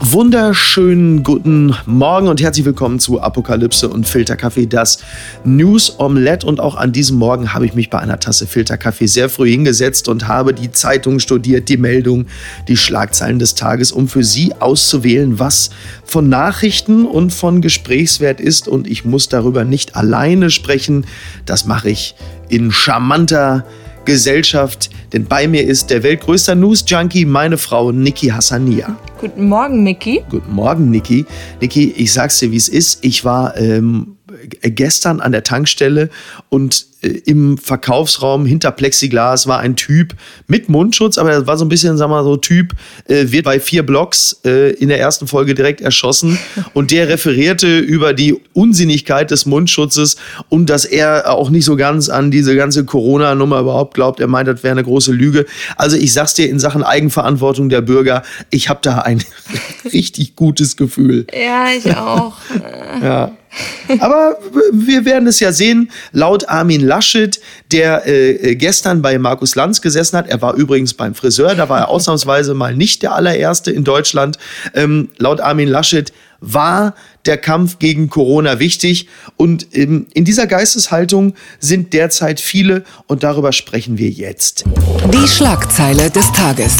wunderschönen guten Morgen und herzlich willkommen zu Apokalypse und Filterkaffee, das News Omelette. Und auch an diesem Morgen habe ich mich bei einer Tasse Filterkaffee sehr früh hingesetzt und habe die Zeitung studiert, die Meldung, die Schlagzeilen des Tages, um für Sie auszuwählen, was von Nachrichten und von Gesprächswert ist. Und ich muss darüber nicht alleine sprechen. Das mache ich in charmanter Gesellschaft, denn bei mir ist der weltgrößte News-Junkie, meine Frau Niki Hassania. Guten Morgen, Niki. Guten Morgen, Niki. Niki, ich sag's dir, wie es ist. Ich war ähm, gestern an der Tankstelle und äh, im Verkaufsraum hinter Plexiglas war ein Typ mit Mundschutz, aber er war so ein bisschen, sagen wir mal, so Typ, äh, wird bei vier Blocks äh, in der ersten Folge direkt erschossen und der referierte über die Unsinnigkeit des Mundschutzes und dass er auch nicht so ganz an diese ganze Corona-Nummer überhaupt glaubt. Er meint, das wäre eine große Lüge. Also ich sag's dir in Sachen Eigenverantwortung der Bürger, ich habe da ein richtig gutes Gefühl. Ja, ich auch. ja. Aber wir werden es ja sehen. Laut Armin Laschet, der äh, gestern bei Markus Lanz gesessen hat, er war übrigens beim Friseur, da war er ausnahmsweise mal nicht der allererste in Deutschland. Ähm, laut Armin Laschet war der Kampf gegen Corona wichtig. Und ähm, in dieser Geisteshaltung sind derzeit viele und darüber sprechen wir jetzt. Die Schlagzeile des Tages.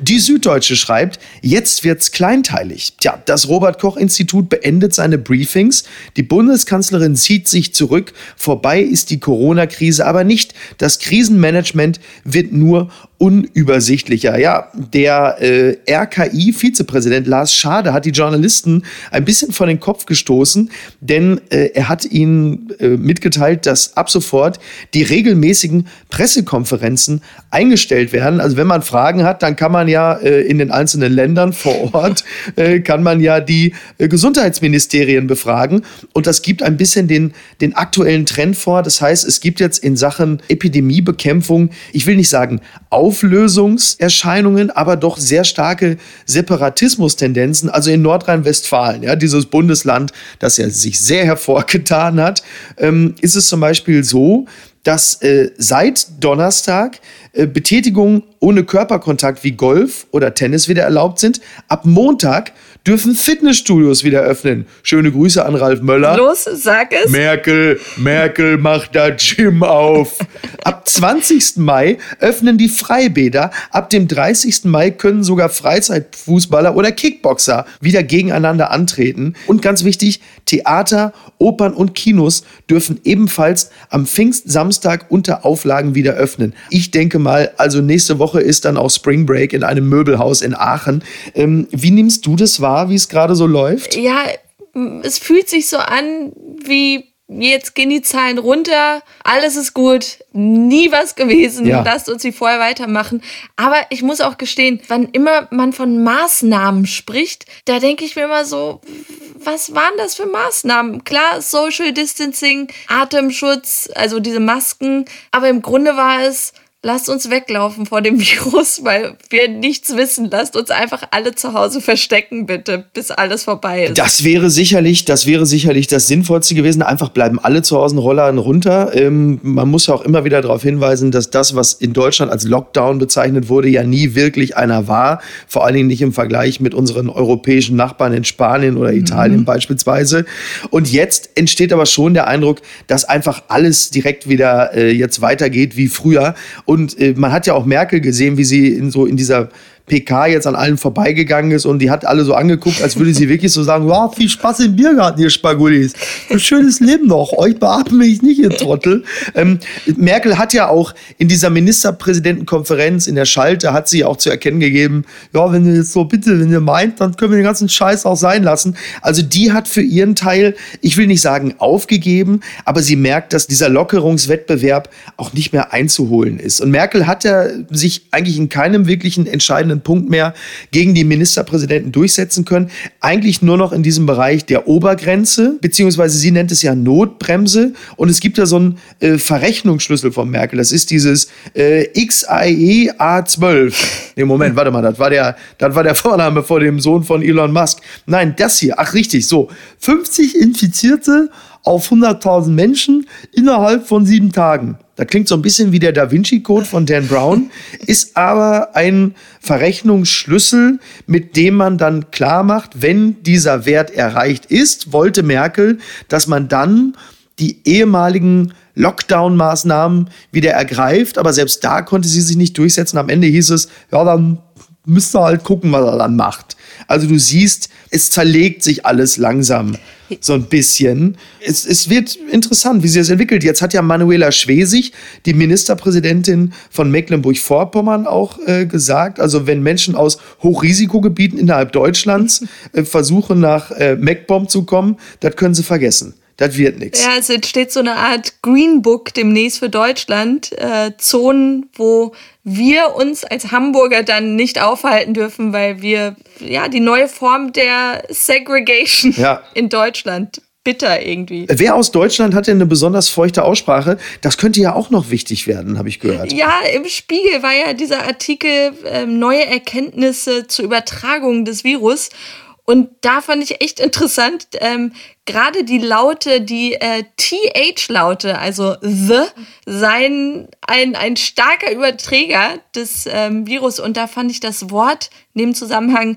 Die Süddeutsche schreibt, jetzt wird's kleinteilig. Tja, das Robert Koch Institut beendet seine Briefings. Die Bundeskanzlerin zieht sich zurück. Vorbei ist die Corona-Krise aber nicht. Das Krisenmanagement wird nur unübersichtlicher. Ja, der äh, RKI-Vizepräsident Lars Schade hat die Journalisten ein bisschen vor den Kopf gestoßen, denn äh, er hat ihnen äh, mitgeteilt, dass ab sofort die regelmäßigen Pressekonferenzen eingestellt werden. Also wenn man Fragen hat, dann kann man ja äh, in den einzelnen Ländern vor Ort, äh, kann man ja die äh, Gesundheitsministerien befragen. Und das gibt ein bisschen den, den aktuellen Trend vor. Das heißt, es gibt jetzt in Sachen Epidemiebekämpfung, ich will nicht sagen, Auflösungserscheinungen, aber doch sehr starke Separatismus-Tendenzen. Also in Nordrhein-Westfalen, ja, dieses Bundesland, das ja sich sehr hervorgetan hat, ähm, ist es zum Beispiel so, dass äh, seit Donnerstag äh, Betätigungen ohne Körperkontakt wie Golf oder Tennis wieder erlaubt sind. Ab Montag dürfen Fitnessstudios wieder öffnen. Schöne Grüße an Ralf Möller. Los, sag es. Merkel, Merkel macht da Gym auf. Ab 20. Mai öffnen die Freibäder. Ab dem 30. Mai können sogar Freizeitfußballer oder Kickboxer wieder gegeneinander antreten. Und ganz wichtig, Theater, Opern und Kinos dürfen ebenfalls am Pfingstsamstag unter Auflagen wieder öffnen. Ich denke mal, also nächste Woche ist dann auch Spring Break in einem Möbelhaus in Aachen. Ähm, wie nimmst du das wahr, wie es gerade so läuft? Ja, es fühlt sich so an wie jetzt gehen die Zahlen runter, alles ist gut, nie was gewesen, ja. lasst uns wie vorher weitermachen. Aber ich muss auch gestehen, wann immer man von Maßnahmen spricht, da denke ich mir immer so, was waren das für Maßnahmen? Klar, Social Distancing, Atemschutz, also diese Masken, aber im Grunde war es, lasst uns weglaufen vor dem Virus, weil wir nichts wissen. Lasst uns einfach alle zu Hause verstecken, bitte, bis alles vorbei ist. Das wäre sicherlich, das wäre sicherlich das Sinnvollste gewesen. Einfach bleiben alle zu Hause, Roller runter. Ähm, man muss ja auch immer wieder darauf hinweisen, dass das, was in Deutschland als Lockdown bezeichnet wurde, ja nie wirklich einer war. Vor allen Dingen nicht im Vergleich mit unseren europäischen Nachbarn in Spanien oder Italien mhm. beispielsweise. Und jetzt entsteht aber schon der Eindruck, dass einfach alles direkt wieder äh, jetzt weitergeht wie früher. Und äh, man hat ja auch Merkel gesehen, wie sie in so in dieser PK jetzt an allen vorbeigegangen ist und die hat alle so angeguckt, als würde sie wirklich so sagen, wow, viel Spaß im Biergarten, ihr Spagulis. Ein schönes Leben noch. Euch beatme ich nicht, ihr Trottel. Ähm, Merkel hat ja auch in dieser Ministerpräsidentenkonferenz in der Schalte, hat sie auch zu erkennen gegeben, ja, wenn ihr jetzt so bitte, wenn ihr meint, dann können wir den ganzen Scheiß auch sein lassen. Also die hat für ihren Teil, ich will nicht sagen aufgegeben, aber sie merkt, dass dieser Lockerungswettbewerb auch nicht mehr einzuholen ist. Und Merkel hat ja sich eigentlich in keinem wirklichen entscheidenden entscheidenden Punkt mehr gegen die Ministerpräsidenten durchsetzen können. Eigentlich nur noch in diesem Bereich der Obergrenze, beziehungsweise sie nennt es ja Notbremse. Und es gibt ja so einen äh, Verrechnungsschlüssel von Merkel. Das ist dieses äh, XIE A12. Nee, Moment, warte mal, das war, der, das war der Vorname vor dem Sohn von Elon Musk. Nein, das hier. Ach, richtig, so. 50 Infizierte auf 100.000 Menschen innerhalb von sieben Tagen. Das klingt so ein bisschen wie der Da Vinci Code von Dan Brown, ist aber ein Verrechnungsschlüssel, mit dem man dann klar macht, wenn dieser Wert erreicht ist, wollte Merkel, dass man dann die ehemaligen Lockdown-Maßnahmen wieder ergreift. Aber selbst da konnte sie sich nicht durchsetzen. Am Ende hieß es, ja, dann müsst ihr halt gucken, was er dann macht. Also du siehst, es zerlegt sich alles langsam so ein bisschen. Es, es wird interessant, wie sich das entwickelt. Jetzt hat ja Manuela Schwesig, die Ministerpräsidentin von Mecklenburg-Vorpommern, auch äh, gesagt, also wenn Menschen aus Hochrisikogebieten innerhalb Deutschlands äh, versuchen, nach äh, MacBomb zu kommen, das können sie vergessen. Das wird nichts. Ja, es entsteht so eine Art Green Book demnächst für Deutschland. Äh, Zonen, wo wir uns als Hamburger dann nicht aufhalten dürfen, weil wir ja die neue Form der Segregation ja. in Deutschland bitter irgendwie. Wer aus Deutschland hat denn eine besonders feuchte Aussprache? Das könnte ja auch noch wichtig werden, habe ich gehört. Ja, im Spiegel war ja dieser Artikel äh, neue Erkenntnisse zur Übertragung des Virus. Und da fand ich echt interessant, ähm, gerade die Laute, die äh, TH-Laute, also the, seien ein, ein starker Überträger des ähm, Virus. Und da fand ich das Wort in dem Zusammenhang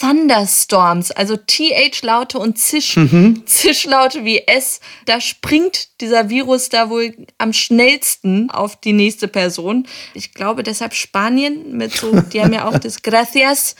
Thunderstorms, also TH-Laute und Zisch, mhm. Zischlaute wie S. Da springt dieser Virus da wohl am schnellsten auf die nächste Person. Ich glaube deshalb Spanien mit so, die haben ja auch das Gracias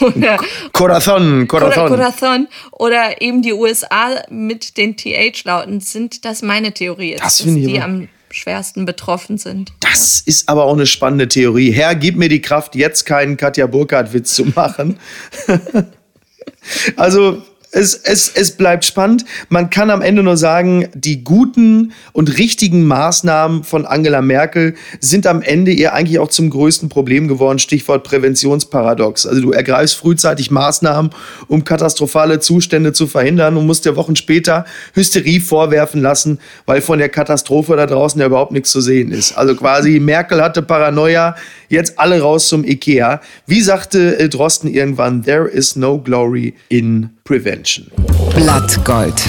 oder Corazon, Corazon. Corazon oder eben die USA mit den TH-Lauten sind das meine Theorie ist, das dass die am schwersten betroffen sind. Das ja. ist aber auch eine spannende Theorie. Herr, gib mir die Kraft, jetzt keinen Katja Burkhardt-Witz zu machen. also es, es, es bleibt spannend. Man kann am Ende nur sagen, die guten und richtigen Maßnahmen von Angela Merkel sind am Ende ihr eigentlich auch zum größten Problem geworden. Stichwort Präventionsparadox. Also du ergreifst frühzeitig Maßnahmen, um katastrophale Zustände zu verhindern und musst dir Wochen später Hysterie vorwerfen lassen, weil von der Katastrophe da draußen ja überhaupt nichts zu sehen ist. Also quasi Merkel hatte Paranoia, jetzt alle raus zum Ikea. Wie sagte äh, Drosten irgendwann, there is no glory in prevention. Blattgold.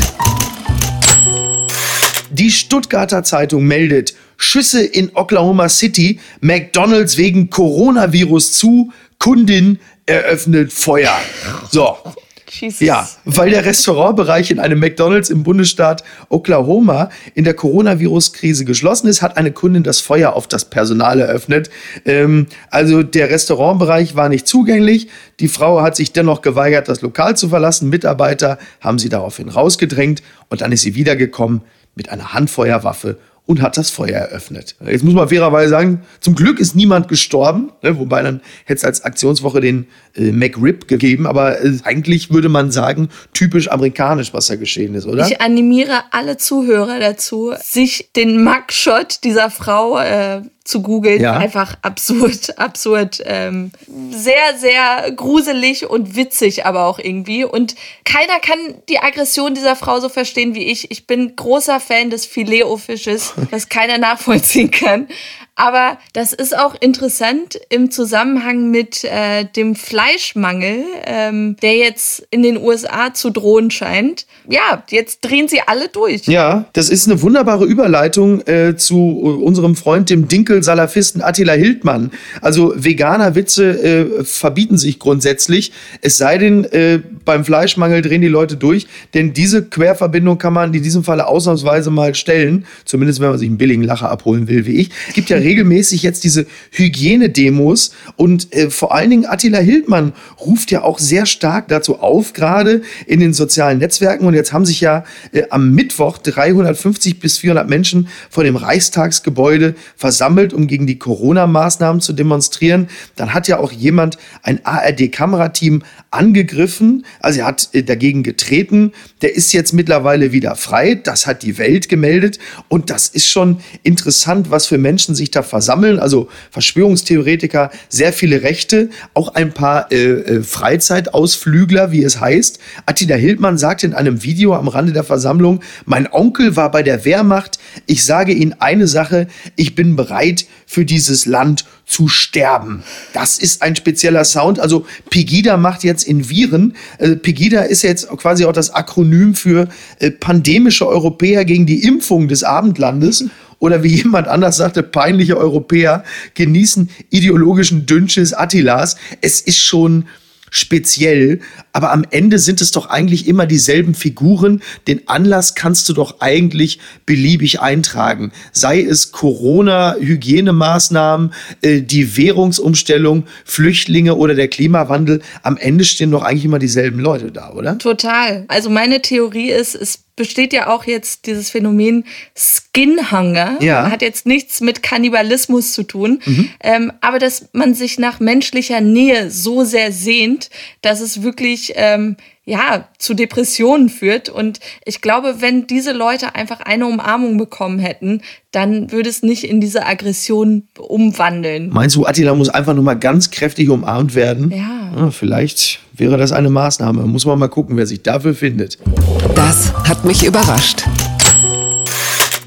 Die Stuttgarter Zeitung meldet, Schüsse in Oklahoma City, McDonald's wegen Coronavirus zu, Kundin eröffnet Feuer. So, Jesus. Ja, weil der Restaurantbereich in einem McDonald's im Bundesstaat Oklahoma in der Coronavirus-Krise geschlossen ist, hat eine Kundin das Feuer auf das Personal eröffnet. Ähm, also der Restaurantbereich war nicht zugänglich. Die Frau hat sich dennoch geweigert, das Lokal zu verlassen. Mitarbeiter haben sie daraufhin rausgedrängt und dann ist sie wiedergekommen mit einer Handfeuerwaffe und hat das Feuer eröffnet. Jetzt muss man fairerweise sagen, zum Glück ist niemand gestorben, ne, wobei dann hätte es als Aktionswoche den äh, McRib gegeben, aber äh, eigentlich würde man sagen, typisch amerikanisch, was da geschehen ist, oder? Ich animiere alle Zuhörer dazu, sich den Mugshot dieser Frau äh, zu googeln. Ja. Einfach absurd, absurd. Ähm, sehr, sehr gruselig und witzig aber auch irgendwie. Und keiner kann die Aggression dieser Frau so verstehen wie ich. Ich bin großer Fan des Filet-O-Fisches, das keiner nachvollziehen kann. Aber das ist auch interessant im Zusammenhang mit äh, dem Fleischmangel, ähm, der jetzt in den USA zu drohen scheint. Ja, jetzt drehen sie alle durch. Ja, das ist eine wunderbare Überleitung äh, zu unserem Freund, dem Dinkel-Salafisten Attila Hildmann. Also Veganer-Witze äh, verbieten sich grundsätzlich. Es sei denn, äh, beim Fleischmangel drehen die Leute durch. Denn diese Querverbindung kann man in diesem Falle ausnahmsweise mal stellen. Zumindest, wenn man sich einen billigen Lacher abholen will, wie ich. Es gibt ja regelmäßig jetzt diese Hygienedemos und äh, vor allen Dingen Attila Hildmann ruft ja auch sehr stark dazu auf, gerade in den sozialen Netzwerken. Und jetzt haben sich ja äh, am Mittwoch 350 bis 400 Menschen vor dem Reichstagsgebäude versammelt, um gegen die Corona-Maßnahmen zu demonstrieren. Dann hat ja auch jemand ein ARD-Kamerateam angegriffen, also er hat äh, dagegen getreten. Der ist jetzt mittlerweile wieder frei. Das hat die Welt gemeldet. Und das ist schon interessant, was für Menschen sich da da versammeln, also Verschwörungstheoretiker, sehr viele Rechte, auch ein paar äh, äh, Freizeitausflügler, wie es heißt. Attila Hildmann sagte in einem Video am Rande der Versammlung, mein Onkel war bei der Wehrmacht, ich sage Ihnen eine Sache, ich bin bereit für dieses Land zu sterben. Das ist ein spezieller Sound. Also Pegida macht jetzt in Viren. Äh, Pegida ist jetzt quasi auch das Akronym für äh, pandemische Europäer gegen die Impfung des Abendlandes. Oder wie jemand anders sagte, peinliche Europäer genießen ideologischen Dünnschiss Attilas. Es ist schon speziell, aber am Ende sind es doch eigentlich immer dieselben Figuren. Den Anlass kannst du doch eigentlich beliebig eintragen. Sei es Corona, Hygienemaßnahmen, äh, die Währungsumstellung, Flüchtlinge oder der Klimawandel. Am Ende stehen doch eigentlich immer dieselben Leute da, oder? Total. Also meine Theorie ist, es besteht ja auch jetzt dieses Phänomen Skinhunger. Ja. Hat jetzt nichts mit Kannibalismus zu tun. Mhm. Ähm, aber dass man sich nach menschlicher Nähe so sehr sehnt, dass es wirklich ähm, ja, zu Depressionen führt. Und ich glaube, wenn diese Leute einfach eine Umarmung bekommen hätten, dann würde es nicht in diese Aggression umwandeln. Meinst du, Attila muss einfach nur mal ganz kräftig umarmt werden? Ja. ja. Vielleicht wäre das eine Maßnahme. Muss man mal gucken, wer sich dafür findet. Das hat mich überrascht.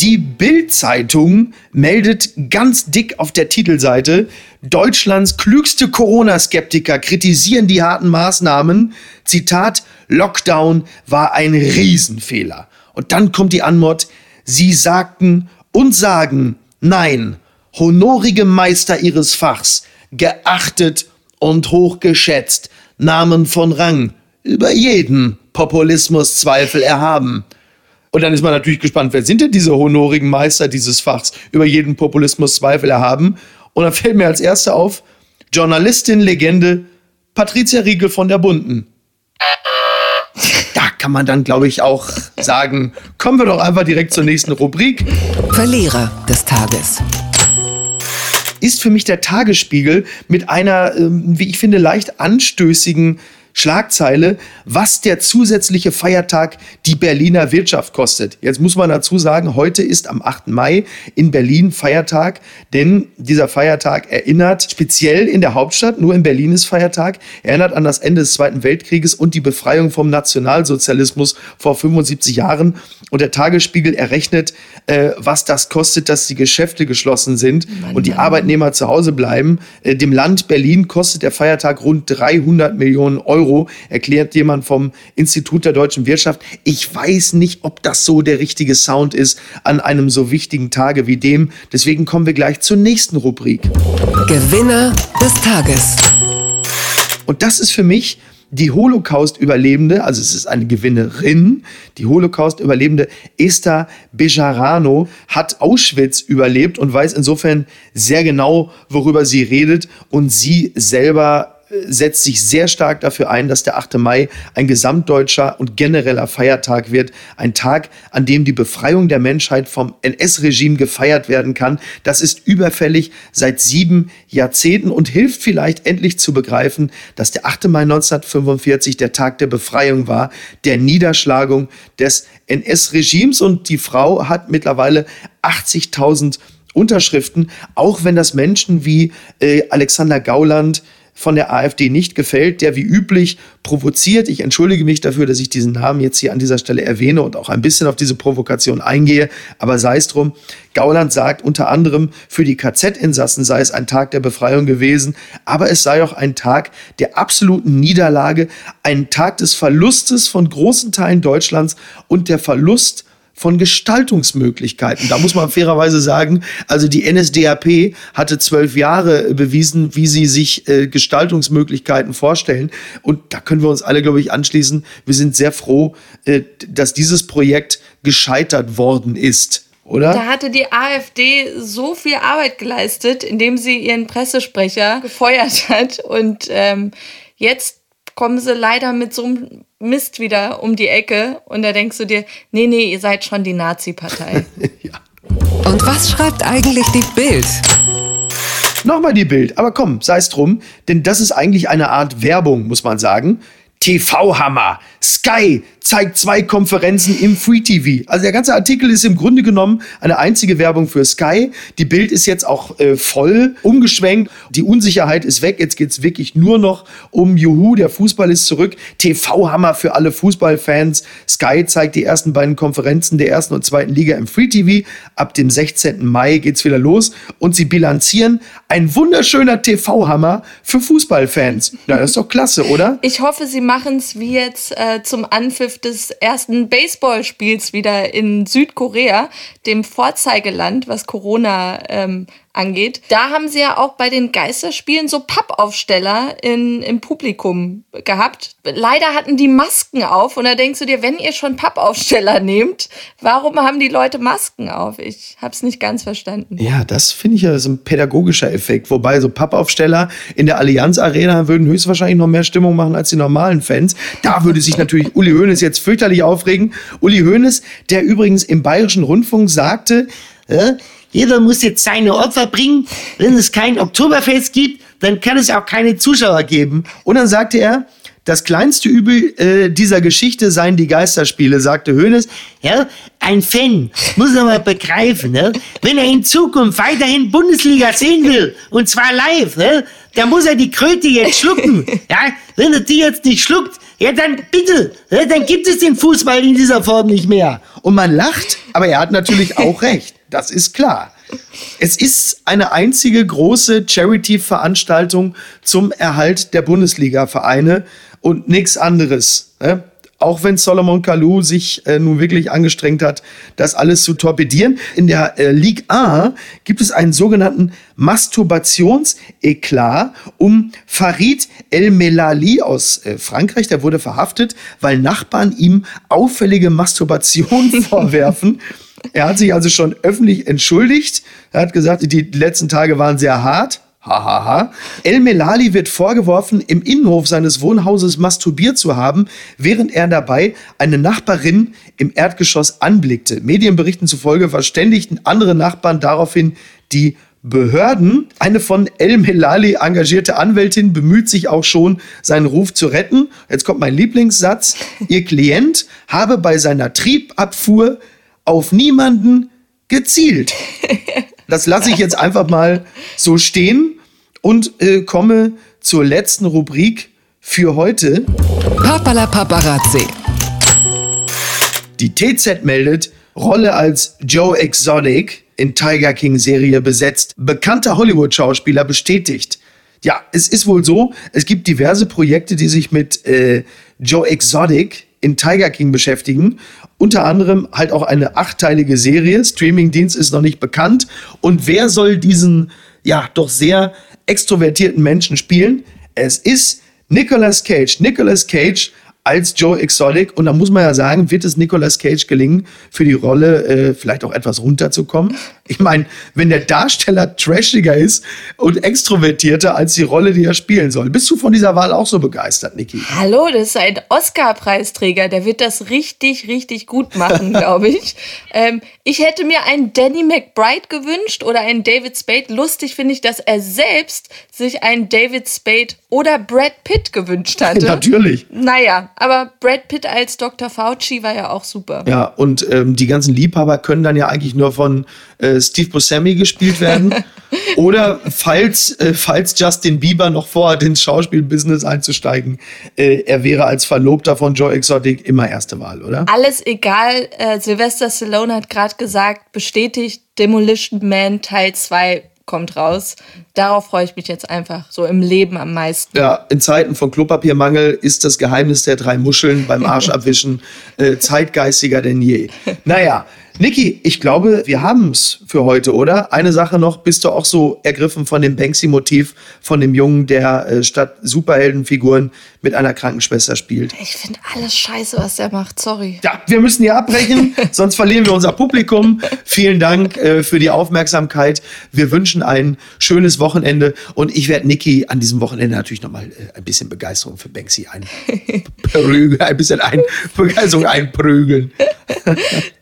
Die Bild-Zeitung meldet ganz dick auf der Titelseite, Deutschlands klügste Corona-Skeptiker kritisieren die harten Maßnahmen. Zitat, Lockdown war ein Riesenfehler. Und dann kommt die Antwort, sie sagten und sagen, nein, honorige Meister ihres Fachs, geachtet und hochgeschätzt, Namen von Rang, über jeden Populismuszweifel erhaben. Und dann ist man natürlich gespannt, wer sind denn diese honorigen Meister dieses Fachs, über jeden Populismus Zweifel erhaben. Und dann fällt mir als erster auf, Journalistin, Legende, Patricia Riegel von der Bunden. Da kann man dann, glaube ich, auch sagen, kommen wir doch einfach direkt zur nächsten Rubrik. Verlierer des Tages ist für mich der Tagesspiegel mit einer, ähm, wie ich finde, leicht anstößigen Schlagzeile, was der zusätzliche Feiertag die Berliner Wirtschaft kostet. Jetzt muss man dazu sagen, heute ist am 8. Mai in Berlin Feiertag, denn dieser Feiertag erinnert speziell in der Hauptstadt, nur in Berlin ist Feiertag, erinnert an das Ende des Zweiten Weltkrieges und die Befreiung vom Nationalsozialismus vor 75 Jahren. Und der Tagesspiegel errechnet, äh, was das kostet, dass die Geschäfte geschlossen sind Mann, und die Mann. Arbeitnehmer zu Hause bleiben. Äh, dem Land Berlin kostet der Feiertag rund 300 Millionen Euro. Euro, erklärt jemand vom Institut der deutschen Wirtschaft. Ich weiß nicht, ob das so der richtige Sound ist an einem so wichtigen Tage wie dem. Deswegen kommen wir gleich zur nächsten Rubrik. Gewinner des Tages. Und das ist für mich die Holocaust-Überlebende, also es ist eine Gewinnerin, die Holocaust-Überlebende Esther Bejarano hat Auschwitz überlebt und weiß insofern sehr genau, worüber sie redet und sie selber setzt sich sehr stark dafür ein, dass der 8. Mai ein gesamtdeutscher und genereller Feiertag wird. Ein Tag, an dem die Befreiung der Menschheit vom NS-Regime gefeiert werden kann. Das ist überfällig seit sieben Jahrzehnten und hilft vielleicht endlich zu begreifen, dass der 8. Mai 1945 der Tag der Befreiung war, der Niederschlagung des NS-Regimes. Und die Frau hat mittlerweile 80.000 Unterschriften, auch wenn das Menschen wie äh, Alexander Gauland, von der AfD nicht gefällt, der wie üblich provoziert. Ich entschuldige mich dafür, dass ich diesen Namen jetzt hier an dieser Stelle erwähne und auch ein bisschen auf diese Provokation eingehe, aber sei es drum. Gauland sagt unter anderem, für die KZ-Insassen sei es ein Tag der Befreiung gewesen, aber es sei auch ein Tag der absoluten Niederlage, ein Tag des Verlustes von großen Teilen Deutschlands und der Verlust von Gestaltungsmöglichkeiten. Da muss man fairerweise sagen, also die NSDAP hatte zwölf Jahre bewiesen, wie sie sich äh, Gestaltungsmöglichkeiten vorstellen. Und da können wir uns alle, glaube ich, anschließen. Wir sind sehr froh, äh, dass dieses Projekt gescheitert worden ist. Oder? Da hatte die AfD so viel Arbeit geleistet, indem sie ihren Pressesprecher gefeuert hat. Und ähm, jetzt kommen sie leider mit so einem Mist wieder um die Ecke und da denkst du dir, nee, nee, ihr seid schon die Nazi-Partei. ja. Und was schreibt eigentlich die Bild? Nochmal die Bild, aber komm, sei es drum, denn das ist eigentlich eine Art Werbung, muss man sagen. TV-Hammer. Sky zeigt zwei Konferenzen im Free TV. Also der ganze Artikel ist im Grunde genommen eine einzige Werbung für Sky. Die Bild ist jetzt auch äh, voll umgeschwenkt. Die Unsicherheit ist weg. Jetzt geht's wirklich nur noch um Juhu. Der Fußball ist zurück. TV-Hammer für alle Fußballfans. Sky zeigt die ersten beiden Konferenzen der ersten und zweiten Liga im Free TV. Ab dem 16. Mai geht's wieder los. Und sie bilanzieren ein wunderschöner TV-Hammer für Fußballfans. Na, das ist doch klasse, oder? Ich hoffe, sie machen es wie jetzt äh, zum Anpfiff des ersten Baseballspiels wieder in Südkorea, dem Vorzeigeland, was Corona ähm, angeht. Da haben sie ja auch bei den Geisterspielen so Pappaufsteller in, im Publikum gehabt. Leider hatten die Masken auf und da denkst du dir, wenn ihr schon Pappaufsteller nehmt, warum haben die Leute Masken auf? Ich habe es nicht ganz verstanden. Ja, das finde ich ja so ein pädagogischer Effekt. Wobei so Pappaufsteller in der Allianz Arena würden höchstwahrscheinlich noch mehr Stimmung machen als die normalen Fans. Da würde sich natürlich Uli Hoeneß jetzt fürchterlich aufregen. Uli Hoeneß, der übrigens im Bayerischen Rundfunk sagte, äh, jeder muss jetzt seine Opfer bringen. Wenn es kein Oktoberfest gibt, dann kann es auch keine Zuschauer geben. Und dann sagte er, das kleinste Übel äh, dieser Geschichte seien die Geisterspiele, sagte Hoeneß. Ja, ein Fan muss er mal begreifen, ne? wenn er in Zukunft weiterhin Bundesliga sehen will, und zwar live, ne? dann muss er die Kröte jetzt schlucken. Ja? Wenn er die jetzt nicht schluckt, ja dann bitte, ja, dann gibt es den Fußball in dieser Form nicht mehr. Und man lacht, aber er hat natürlich auch recht. Das ist klar. Es ist eine einzige große Charity-Veranstaltung zum Erhalt der Bundesliga-Vereine und nichts anderes. Ne? Auch wenn Solomon Kalou sich äh, nun wirklich angestrengt hat, das alles zu torpedieren. In der äh, Ligue A gibt es einen sogenannten Masturbationseklat um Farid El Melali aus äh, Frankreich. Der wurde verhaftet, weil Nachbarn ihm auffällige Masturbation vorwerfen. Er hat sich also schon öffentlich entschuldigt. Er hat gesagt, die letzten Tage waren sehr hart. Hahaha. Ha, ha. El Melali wird vorgeworfen, im Innenhof seines Wohnhauses masturbiert zu haben, während er dabei eine Nachbarin im Erdgeschoss anblickte. Medienberichten zufolge verständigten andere Nachbarn daraufhin die Behörden. Eine von El Melali engagierte Anwältin bemüht sich auch schon, seinen Ruf zu retten. Jetzt kommt mein Lieblingssatz. Ihr Klient habe bei seiner Triebabfuhr auf niemanden gezielt. Das lasse ich jetzt einfach mal so stehen und äh, komme zur letzten Rubrik für heute. Papala Paparazzi. Die TZ meldet, Rolle als Joe Exotic in Tiger King Serie besetzt. Bekannter Hollywood-Schauspieler bestätigt. Ja, es ist wohl so, es gibt diverse Projekte, die sich mit äh, Joe Exotic in Tiger King beschäftigen. Unter anderem halt auch eine achteilige Serie. Streamingdienst ist noch nicht bekannt. Und wer soll diesen, ja, doch sehr extrovertierten Menschen spielen? Es ist Nicolas Cage. Nicolas Cage als Joe Exotic. Und da muss man ja sagen, wird es Nicolas Cage gelingen, für die Rolle äh, vielleicht auch etwas runterzukommen? Ich meine, wenn der Darsteller trashiger ist und extrovertierter als die Rolle, die er spielen soll. Bist du von dieser Wahl auch so begeistert, Niki? Hallo, das ist ein Oscar-Preisträger. Der wird das richtig, richtig gut machen, glaube ich. ähm, ich hätte mir einen Danny McBride gewünscht oder einen David Spade. Lustig finde ich, dass er selbst sich einen David Spade oder Brad Pitt gewünscht hatte. Natürlich. Naja, aber Brad Pitt als Dr. Fauci war ja auch super. Ja, und ähm, die ganzen Liebhaber können dann ja eigentlich nur von äh, Steve Buscemi gespielt werden. Oder falls, äh, falls Justin Bieber noch vorhat, ins Schauspielbusiness einzusteigen, äh, er wäre als Verlobter von Joe Exotic immer erste Wahl, oder? Alles egal. Äh, Sylvester Stallone hat gerade gesagt, bestätigt Demolition Man Teil 2 kommt raus. Darauf freue ich mich jetzt einfach so im Leben am meisten. Ja, in Zeiten von Klopapiermangel ist das Geheimnis der drei Muscheln beim Arschabwischen äh, zeitgeistiger denn je. Naja, Niki, ich glaube, wir haben es für heute, oder? Eine Sache noch, bist du auch so ergriffen von dem Banksy-Motiv, von dem Jungen, der äh, statt Superheldenfiguren mit einer Krankenschwester spielt? Ich finde alles scheiße, was der macht, sorry. Ja, wir müssen hier abbrechen, sonst verlieren wir unser Publikum. Vielen Dank äh, für die Aufmerksamkeit. Wir wünschen ein schönes Wochenende und ich werde Niki an diesem Wochenende natürlich nochmal äh, ein bisschen Begeisterung für Banksy einprügeln, ein bisschen ein, Begeisterung einprügeln.